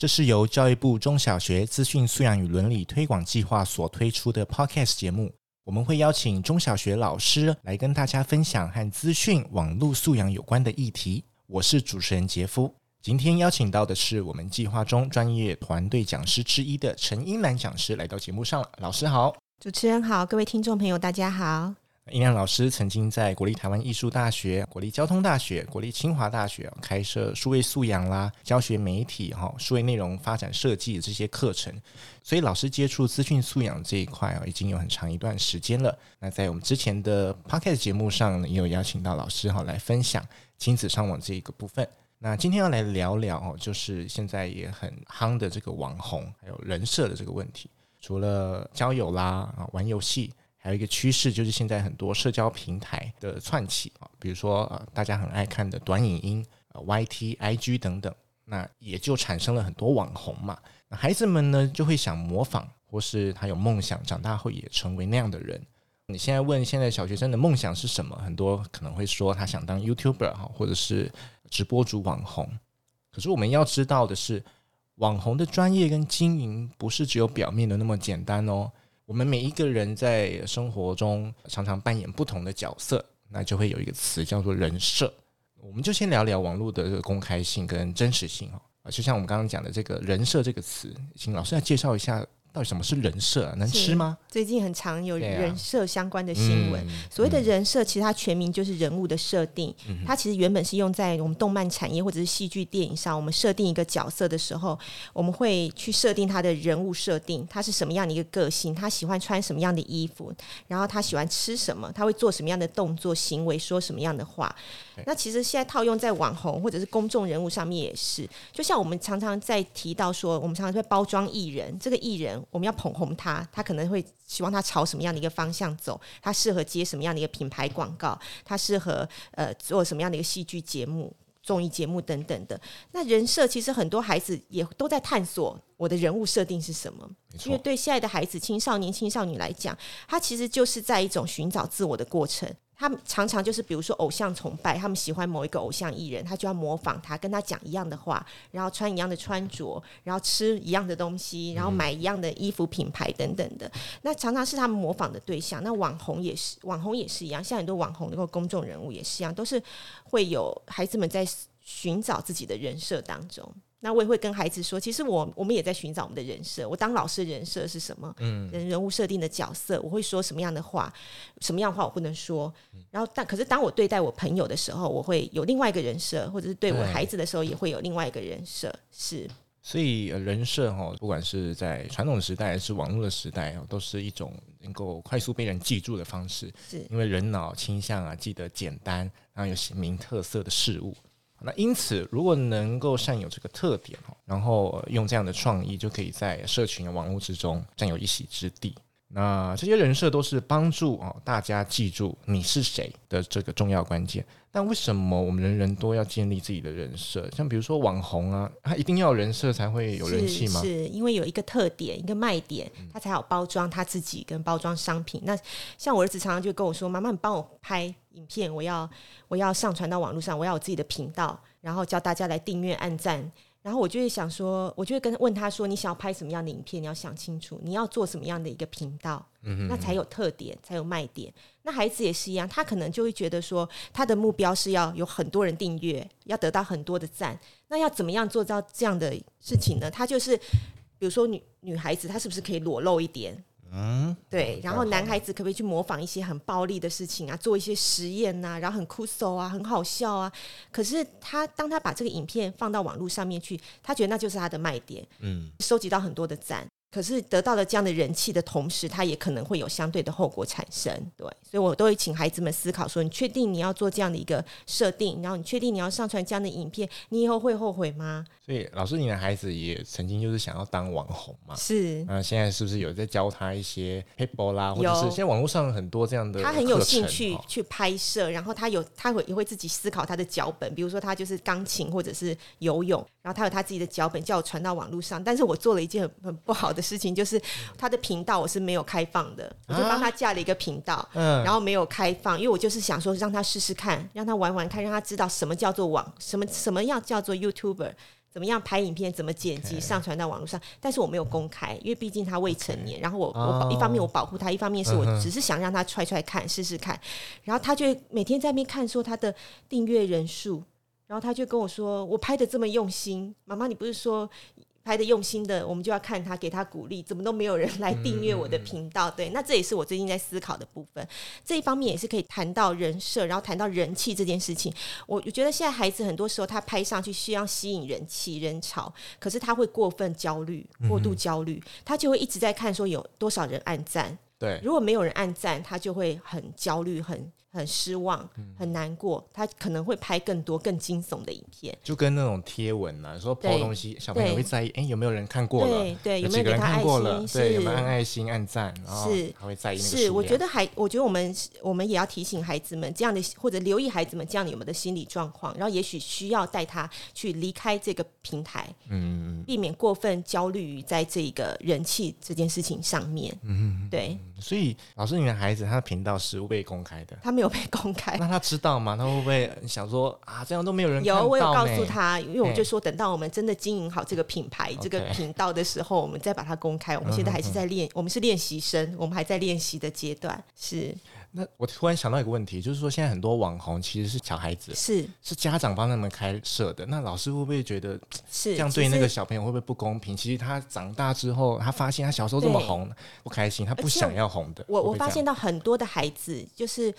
这是由教育部中小学资讯素养与伦理推广计划所推出的 Podcast 节目。我们会邀请中小学老师来跟大家分享和资讯网络素养有关的议题。我是主持人杰夫。今天邀请到的是我们计划中专业团队讲师之一的陈英兰讲师来到节目上了。老师好，主持人好，各位听众朋友大家好。英兰老师曾经在国立台湾艺术大学、国立交通大学、国立清华大学开设数位素养啦、教学媒体哈、数位内容发展设计这些课程，所以老师接触资讯素养这一块啊，已经有很长一段时间了。那在我们之前的 Podcast 节目上呢，也有邀请到老师哈来分享亲子上网这一个部分。那今天要来聊聊哦，就是现在也很夯的这个网红还有人设的这个问题，除了交友啦啊、玩游戏。还有一个趋势就是现在很多社交平台的窜起啊，比如说呃大家很爱看的短影音、呃 YT、IG 等等，那也就产生了很多网红嘛。那孩子们呢就会想模仿，或是他有梦想，长大后也成为那样的人。你现在问现在小学生的梦想是什么？很多可能会说他想当 YouTuber 哈，或者是直播主网红。可是我们要知道的是，网红的专业跟经营不是只有表面的那么简单哦。我们每一个人在生活中常常扮演不同的角色，那就会有一个词叫做人设。我们就先聊聊网络的这个公开性跟真实性哈啊，就像我们刚刚讲的这个人设这个词，请老师来介绍一下。到底什么是人设啊？能吃吗？最近很常有人设相关的新闻。啊嗯、所谓的人设，其实它全名就是人物的设定。嗯、它其实原本是用在我们动漫产业或者是戏剧电影上。我们设定一个角色的时候，我们会去设定他的人物设定，他是什么样的一个个性，他喜欢穿什么样的衣服，然后他喜欢吃什么，他会做什么样的动作行为，说什么样的话。那其实现在套用在网红或者是公众人物上面也是。就像我们常常在提到说，我们常常在包装艺人，这个艺人。我们要捧红他，他可能会希望他朝什么样的一个方向走？他适合接什么样的一个品牌广告？他适合呃做什么样的一个戏剧节目、综艺节目等等的？那人设其实很多孩子也都在探索，我的人物设定是什么？因为对现在的孩子、青少年、青少女来讲，他其实就是在一种寻找自我的过程。他们常常就是，比如说偶像崇拜，他们喜欢某一个偶像艺人，他就要模仿他，跟他讲一样的话，然后穿一样的穿着，然后吃一样的东西，然后买一样的衣服品牌等等的。那常常是他们模仿的对象。那网红也是，网红也是一样，像很多网红那个公众人物也是一样，都是会有孩子们在寻找自己的人设当中。那我也会跟孩子说，其实我我们也在寻找我们的人设。我当老师的人设是什么？嗯，人人物设定的角色，我会说什么样的话？什么样的话我不能说？然后但可是当我对待我朋友的时候，我会有另外一个人设，或者是对我孩子的时候，也会有另外一个人设。是，所以人设哈，不管是在传统时代还是网络的时代，都是一种能够快速被人记住的方式。是因为人脑倾向啊，记得简单，然后有鲜明特色的事物。那因此，如果能够善有这个特点哦，然后用这样的创意，就可以在社群的网络之中占有一席之地。那这些人设都是帮助哦大家记住你是谁的这个重要关键。但为什么我们人人都要建立自己的人设？像比如说网红啊，他一定要有人设才会有人气吗？是，是因为有一个特点、一个卖点，他才好包装他自己跟包装商品。那像我儿子常常就跟我说：“妈妈，你帮我拍影片，我要我要上传到网络上，我要有自己的频道，然后叫大家来订阅、按赞。”然后我就会想说，我就会跟问他说：“你想要拍什么样的影片？你要想清楚，你要做什么样的一个频道，嗯那才有特点，才有卖点。那孩子也是一样，他可能就会觉得说，他的目标是要有很多人订阅，要得到很多的赞。那要怎么样做到这样的事情呢？他就是，比如说女女孩子，她是不是可以裸露一点？”嗯，对，然后男孩子可不可以去模仿一些很暴力的事情啊，做一些实验呐、啊，然后很酷搜啊，很好笑啊。可是他当他把这个影片放到网络上面去，他觉得那就是他的卖点，嗯，收集到很多的赞。可是得到了这样的人气的同时，他也可能会有相对的后果产生。对，所以我都会请孩子们思考说：你确定你要做这样的一个设定？然后你确定你要上传这样的影片？你以后会后悔吗？所以，老师，你的孩子也曾经就是想要当网红嘛？是。那现在是不是有在教他一些撇步啦，或者是现在网络上很多这样的？他很有兴趣去拍摄，然后他有他会也会自己思考他的脚本，比如说他就是钢琴或者是游泳，然后他有他自己的脚本，叫我传到网络上。但是我做了一件很很不好的事情，就是。他的频道我是没有开放的，我就帮他架了一个频道，嗯然后没有开放，因为我就是想说让他试试看，让他玩玩看，让他知道什么叫做网，什么什么样叫做 YouTuber，怎么样拍影片，怎么剪辑上传到网络上。但是我没有公开，因为毕竟他未成年。然后我我一方面我保护他，一方面是我只是想让他踹踹看，试试看。然后他就每天在那边看说他的订阅人数，然后他就跟我说：“我拍的这么用心，妈妈，你不是说？”拍的用心的，我们就要看他，给他鼓励。怎么都没有人来订阅我的频道？对，那这也是我最近在思考的部分。这一方面也是可以谈到人设，然后谈到人气这件事情。我我觉得现在孩子很多时候他拍上去需要吸引人气、人潮，可是他会过分焦虑、过度焦虑，他就会一直在看说有多少人按赞。对，如果没有人按赞，他就会很焦虑、很很失望、很难过。他可能会拍更多更惊悚的影片，就跟那种贴文啊，说 po 东西，小朋友会在意，哎，有没有人看过了？对，对，有没有给他看过了？对，有没有按爱心、按赞？是，他会在意那个。是，我觉得还，我觉得我们我们也要提醒孩子们这样的，或者留意孩子们这样的有没有的心理状况，然后也许需要带他去离开这个平台，嗯，避免过分焦虑于在这个人气这件事情上面，嗯，对。所以，老师，你的孩子他的频道是未公开的，他没有被公开。那他知道吗？他会不会想说啊，这样都没有人？有，我有告诉他，因为我就说，等到我们真的经营好这个品牌、这个频道的时候，我们再把它公开。我们现在还是在练，我们是练习生，我们还在练习的阶段。是。那我突然想到一个问题，就是说现在很多网红其实是小孩子，是是家长帮他们开设的。那老师会不会觉得是这样对那个小朋友会不会不公平？其实，他长大之后，他发现他小时候这么红，不开心，他不想要红的。我我发现到很多的孩子，就是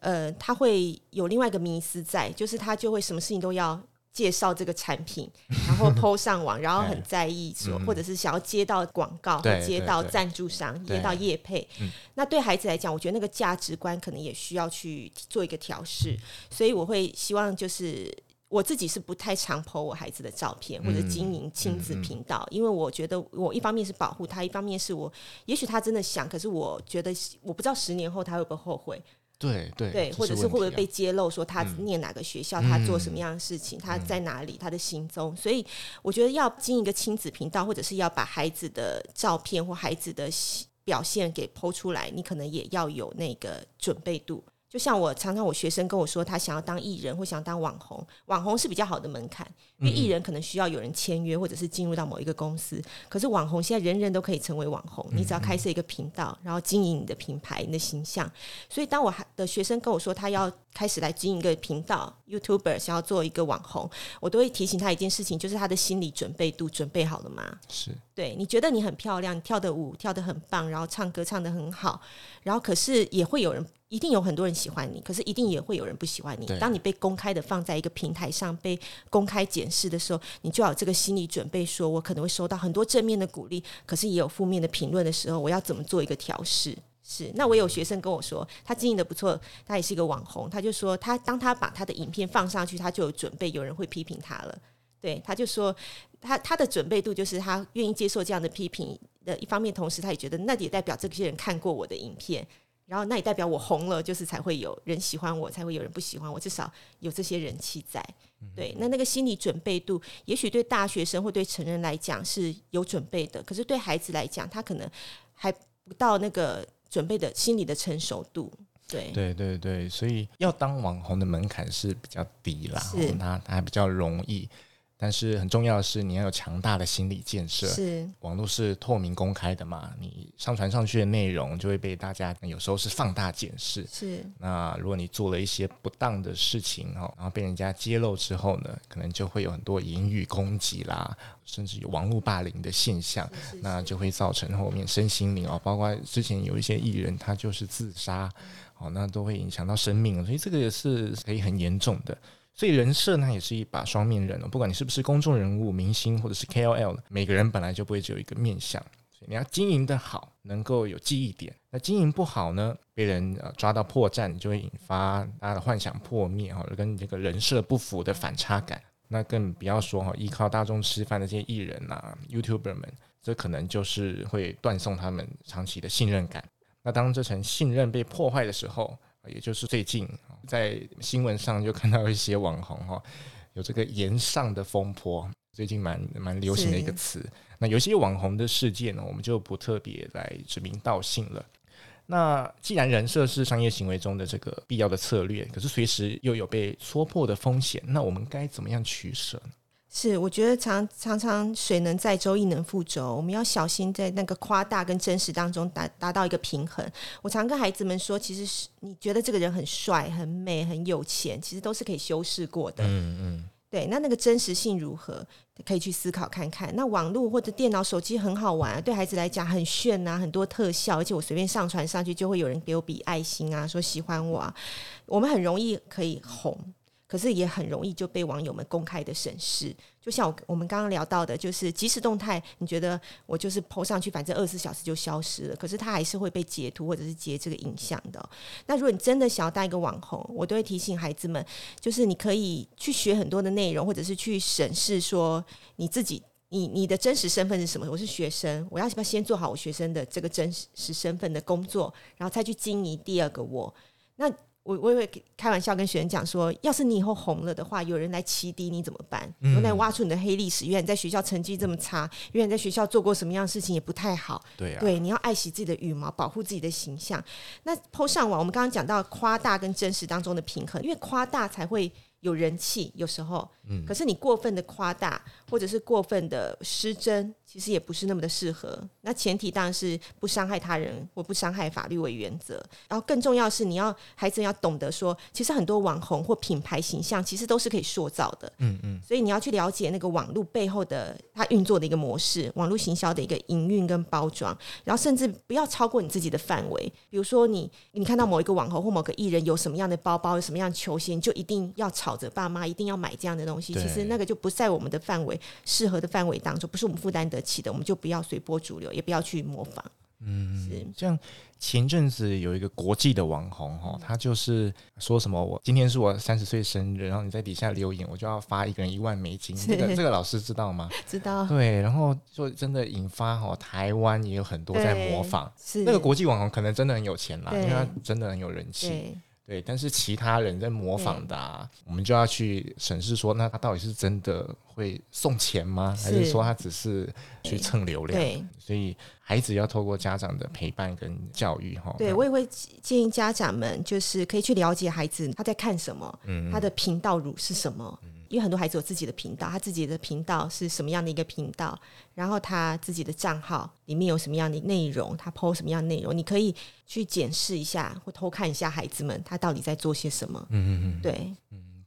呃，他会有另外一个迷思在，就是他就会什么事情都要。介绍这个产品，然后 po 上网，然后很在意说，或者是想要接到广告，或接到赞助商，接到业配。那对孩子来讲，我觉得那个价值观可能也需要去做一个调试。所以我会希望，就是我自己是不太常 po 我孩子的照片，或者经营亲子频道，因为我觉得我一方面是保护他，一方面是我也许他真的想，可是我觉得我不知道十年后他会不会后悔。对对对，或者是会不会被揭露说他念哪个学校，嗯、他做什么样的事情，嗯、他在哪里，他的行踪。所以我觉得要经营一个亲子频道，或者是要把孩子的照片或孩子的表现给 po 出来，你可能也要有那个准备度。就像我常常我学生跟我说，他想要当艺人或想要当网红，网红是比较好的门槛，因为艺人可能需要有人签约或者是进入到某一个公司，可是网红现在人人都可以成为网红，你只要开设一个频道，然后经营你的品牌、你的形象。所以当我的学生跟我说他要开始来经营一个频道，YouTuber 想要做一个网红，我都会提醒他一件事情，就是他的心理准备度准备好了吗？是对，你觉得你很漂亮，你跳的舞跳的很棒，然后唱歌唱的很好，然后可是也会有人。一定有很多人喜欢你，可是一定也会有人不喜欢你。当你被公开的放在一个平台上，被公开检视的时候，你就要有这个心理准备，说我可能会收到很多正面的鼓励，可是也有负面的评论的时候，我要怎么做一个调试？是，那我有学生跟我说，他经营的不错，他也是一个网红，他就说他当他把他的影片放上去，他就有准备有人会批评他了。对，他就说他他的准备度就是他愿意接受这样的批评的一方面，同时他也觉得那也代表这些人看过我的影片。然后那也代表我红了，就是才会有人喜欢我，才会有人不喜欢我，至少有这些人气在。对，那那个心理准备度，也许对大学生或对成人来讲是有准备的，可是对孩子来讲，他可能还不到那个准备的心理的成熟度。对，对，对，对，所以要当网红的门槛是比较低啦，是，他他还比较容易。但是很重要的是，你要有强大的心理建设。是，网络是透明公开的嘛？你上传上去的内容就会被大家有时候是放大检视。是。那如果你做了一些不当的事情哦，然后被人家揭露之后呢，可能就会有很多言语攻击啦，甚至有网络霸凌的现象，是是是，那就会造成后面身心灵哦，包括之前有一些艺人他就是自杀，哦，那都会影响到生命，所以这个也是可以很严重的。所以人设呢，也是一把双面人哦。不管你是不是公众人物、明星或者是 KOL，每个人本来就不会只有一个面相，所以你要经营得好，能够有记忆点。那经营不好呢，被人呃抓到破绽，就会引发大家的幻想破灭哈，跟这个人设不符的反差感。那更不要说哈，依靠大众吃饭的这些艺人呐、YouTuber 们，这可能就是会断送他们长期的信任感。那当这层信任被破坏的时候，也就是最近在新闻上就看到一些网红哈，有这个炎上的风波，最近蛮蛮流行的一个词。那有些网红的事件呢，我们就不特别来指名道姓了。那既然人设是商业行为中的这个必要的策略，可是随时又有被戳破的风险，那我们该怎么样取舍呢？是，我觉得常常常水能载舟，亦能覆舟。我们要小心在那个夸大跟真实当中达达到一个平衡。我常跟孩子们说，其实是你觉得这个人很帅、很美、很有钱，其实都是可以修饰过的。嗯嗯。对，那那个真实性如何，可以去思考看看。那网络或者电脑、手机很好玩，对孩子来讲很炫啊，很多特效，而且我随便上传上去，就会有人给我比爱心啊，说喜欢我啊。我们很容易可以红。可是也很容易就被网友们公开的审视，就像我我们刚刚聊到的，就是即时动态，你觉得我就是 po 上去，反正二十四小时就消失了，可是它还是会被截图或者是截这个影像的。那如果你真的想要当一个网红，我都会提醒孩子们，就是你可以去学很多的内容，或者是去审视说你自己，你你的真实身份是什么？我是学生，我要不要先做好我学生的这个真实身份的工作，然后再去经营第二个我？那。我我也会开玩笑跟学生讲说，要是你以后红了的话，有人来骑敌你怎么办？有人来挖出你的黑历史，因为你在学校成绩这么差，因为你在学校做过什么样的事情也不太好。对啊，对，你要爱惜自己的羽毛，保护自己的形象。那 PO 上网，我们刚刚讲到夸大跟真实当中的平衡，因为夸大才会有人气，有时候，嗯，可是你过分的夸大或者是过分的失真。其实也不是那么的适合。那前提当然是不伤害他人或不伤害法律为原则。然后更重要是，你要孩子要懂得说，其实很多网红或品牌形象其实都是可以塑造的。嗯嗯。所以你要去了解那个网络背后的它运作的一个模式，网络行销的一个营运跟包装。然后甚至不要超过你自己的范围。比如说你你看到某一个网红或某个艺人有什么样的包包，有什么样的球鞋，就一定要吵着爸妈一定要买这样的东西。其实那个就不在我们的范围适合的范围当中，不是我们负担得。起的，我们就不要随波逐流，也不要去模仿。嗯，是像前阵子有一个国际的网红哈，他就是说什么我今天是我三十岁生日，然后你在底下留言，我就要发一个人一万美金。这个这个老师知道吗？知道。对，然后就真的引发哈，台湾也有很多在模仿。是那个国际网红可能真的很有钱啦，因为他真的很有人气。对，但是其他人在模仿的，啊，我们就要去审视说，那他到底是真的会送钱吗？还是说他只是去蹭流量？对，所以孩子要透过家长的陪伴跟教育，哈。对，我也会建议家长们，就是可以去了解孩子他在看什么，嗯，他的频道乳是什么。嗯因为很多孩子有自己的频道，他自己的频道是什么样的一个频道？然后他自己的账号里面有什么样的内容？他 po 什么样的内容？你可以去检视一下，或偷看一下孩子们他到底在做些什么。嗯嗯嗯，对。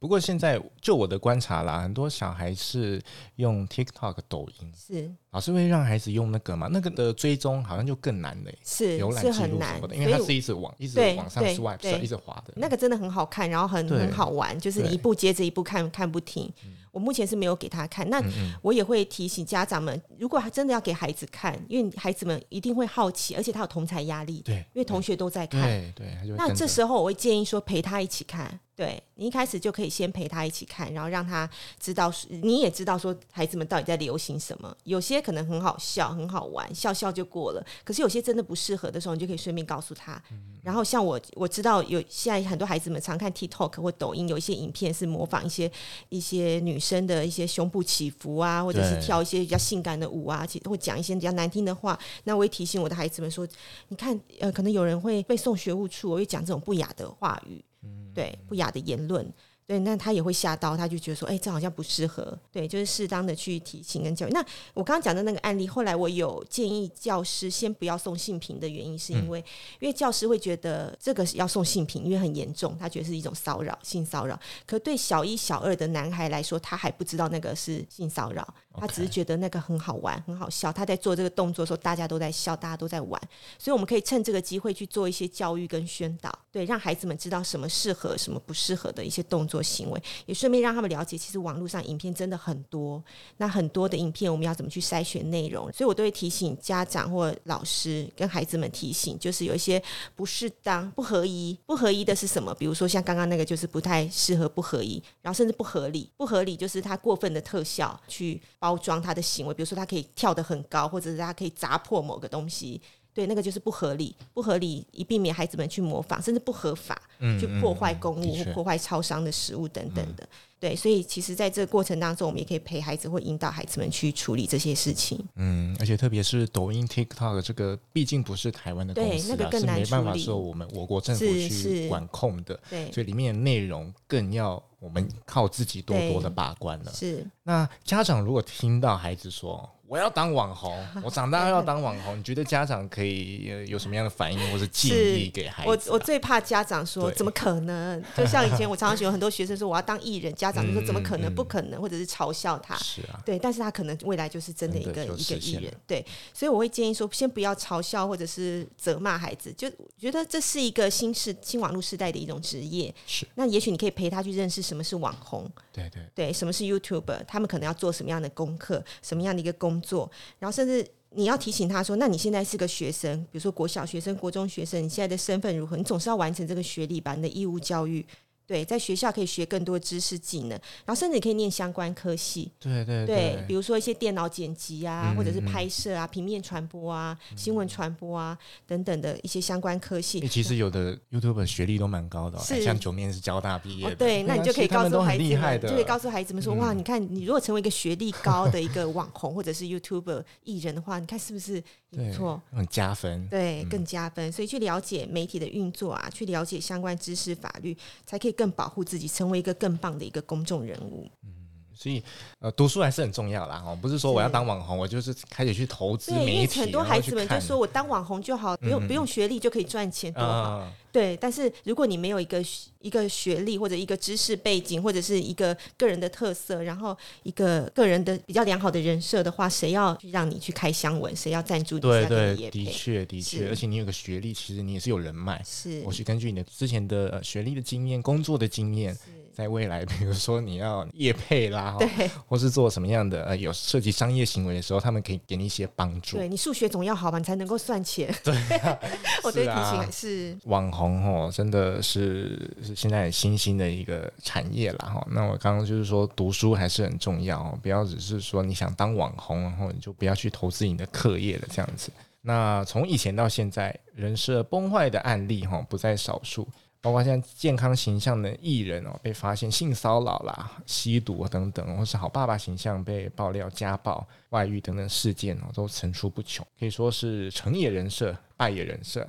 不过现在就我的观察啦，很多小孩是用 TikTok、抖音，是老师会让孩子用那个嘛？那个的追踪好像就更难嘞，是浏览记录什么的，因为它是一直往一直往上 swipe，一直滑的。那个真的很好看，然后很很好玩，就是你一步接着一步看，看不停。我目前是没有给他看，那我也会提醒家长们，如果他真的要给孩子看，因为孩子们一定会好奇，而且他有同才压力，对，因为同学都在看，对，对，那这时候我会建议说陪他一起看，对，你一开始就可以先陪他一起看，然后让他知道，你也知道说孩子们到底在流行什么，有些可能很好笑，很好玩，笑笑就过了，可是有些真的不适合的时候，你就可以顺便告诉他。然后像我我知道有现在很多孩子们常看 TikTok 或抖音，有一些影片是模仿一些一些女生的一些胸部起伏啊，或者是跳一些比较性感的舞啊，其实会讲一些比较难听的话。那我会提醒我的孩子们说，你看，呃，可能有人会被送学务处，我会讲这种不雅的话语，对，不雅的言论。对，那他也会吓到，他就觉得说，哎，这好像不适合。对，就是适当的去提醒跟教育。那我刚刚讲的那个案例，后来我有建议教师先不要送性平的原因，是因为、嗯、因为教师会觉得这个要送性平，因为很严重，他觉得是一种骚扰，性骚扰。可对小一、小二的男孩来说，他还不知道那个是性骚扰，他只是觉得那个很好玩、很好笑。他在做这个动作的时候，大家都在笑，大家都在玩。所以我们可以趁这个机会去做一些教育跟宣导，对，让孩子们知道什么适合、什么不适合的一些动作。行为，也顺便让他们了解，其实网络上影片真的很多。那很多的影片，我们要怎么去筛选内容？所以我都会提醒家长或老师跟孩子们提醒，就是有一些不适当、不合宜。不合宜的是什么？比如说像刚刚那个，就是不太适合、不合宜，然后甚至不合理。不合理就是他过分的特效去包装他的行为，比如说他可以跳得很高，或者是他可以砸破某个东西。对，那个就是不合理，不合理，以避免孩子们去模仿，甚至不合法，嗯、去破坏公物或破坏超商的食物等等的。嗯、对，所以其实在这个过程当中，我们也可以陪孩子或引导孩子们去处理这些事情。嗯，而且特别是抖音、TikTok 这个，毕竟不是台湾的公司、啊，对，那个更难处理，是没办法受我们我国政府去管控的。对，所以里面的内容更要我们靠自己多多的把关了。是，那家长如果听到孩子说，我要当网红，我长大要当网红。你觉得家长可以有什么样的反应或者建议给孩子、啊？我我最怕家长说怎么可能？就像以前我常常有很多学生说我要当艺人，家长就说怎么可能？嗯、不可能，或者是嘲笑他。是啊，对，但是他可能未来就是真的一个一个艺人。对，所以我会建议说，先不要嘲笑或者是责骂孩子，就觉得这是一个新世新网络时代的一种职业。是，那也许你可以陪他去认识什么是网红。对对对，什么是 YouTuber？他们可能要做什么样的功课？什么样的一个工做？然后甚至你要提醒他说：“那你现在是个学生，比如说国小学生、国中学生，你现在的身份如何？你总是要完成这个学历吧？你的义务教育。”对，在学校可以学更多知识技能，然后甚至可以念相关科系。对对对，对，比如说一些电脑剪辑啊，嗯、或者是拍摄啊、平面传播啊、嗯、新闻传播啊等等的一些相关科系。其实有的 YouTube 学历都蛮高的、哦，是像九面是交大毕业的、哦。对，那你就可以告诉孩子们，就可以告诉孩子们说：嗯、哇，你看，你如果成为一个学历高的一个网红或者是 YouTuber 艺人的话，你看是不是？没错，很加分，对，更加分。嗯、所以去了解媒体的运作啊，去了解相关知识、法律，才可以更保护自己，成为一个更棒的一个公众人物。嗯。所以，呃，读书还是很重要啦，哦，不是说我要当网红，我就是开始去投资媒体。很多孩子们就说我当网红就好，不用不用学历就可以赚钱，多好。对，但是如果你没有一个一个学历或者一个知识背景，或者是一个个人的特色，然后一个个人的比较良好的人设的话，谁要让你去开箱文？谁要赞助你？对对，的确的确，而且你有个学历，其实你也是有人脉，是，我是根据你的之前的学历的经验、工作的经验。在未来，比如说你要业配啦，对，或是做什么样的呃有涉及商业行为的时候，他们可以给你一些帮助。对，你数学总要好吧，你才能够算钱。对、啊，我对提醒是网红哦，真的是是现在新兴的一个产业啦哈。那我刚刚就是说读书还是很重要哦，不要只是说你想当网红，然后你就不要去投资你的课业了这样子。那从以前到现在，人设崩坏的案例哈不在少数。包括像健康形象的艺人哦，被发现性骚扰啦、吸毒等等，或是好爸爸形象被爆料家暴、外遇等等事件哦，都层出不穷，可以说是成也人设，败也人设。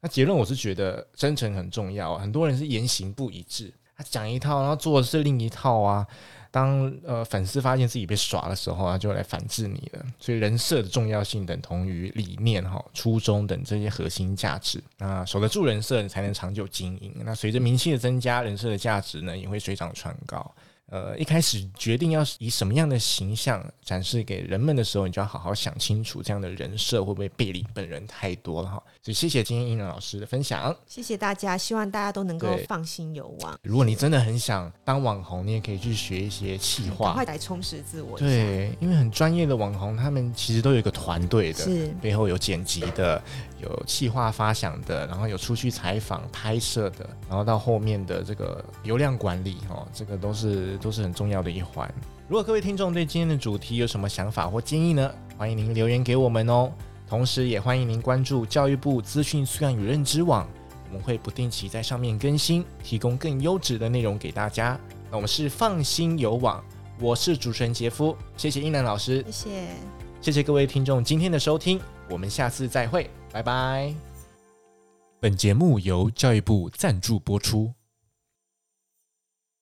那结论我是觉得真诚很重要，很多人是言行不一致，他讲一套，然后做的是另一套啊。当呃粉丝发现自己被耍的时候啊，就来反制你了。所以人设的重要性等同于理念、哈初衷等这些核心价值。那守得住人设，你才能长久经营。那随着名气的增加，人设的价值呢也会水涨船高。呃，一开始决定要以什么样的形象展示给人们的时候，你就要好好想清楚，这样的人设会不会背离本人太多了哈。所以谢谢今天英伦老师的分享，谢谢大家，希望大家都能够放心游玩。如果你真的很想当网红，你也可以去学一些企划，快来充实自我。对，因为很专业的网红，他们其实都有一个团队的，是背后有剪辑的。有企划发想的，然后有出去采访拍摄的，然后到后面的这个流量管理哦，这个都是都是很重要的一环。如果各位听众对今天的主题有什么想法或建议呢？欢迎您留言给我们哦。同时也欢迎您关注教育部资讯素养与认知网，我们会不定期在上面更新，提供更优质的内容给大家。那我们是放心有网，我是主持人杰夫，谢谢英南老师，谢谢，谢谢各位听众今天的收听，我们下次再会。拜拜。本节目由教育部赞助播出。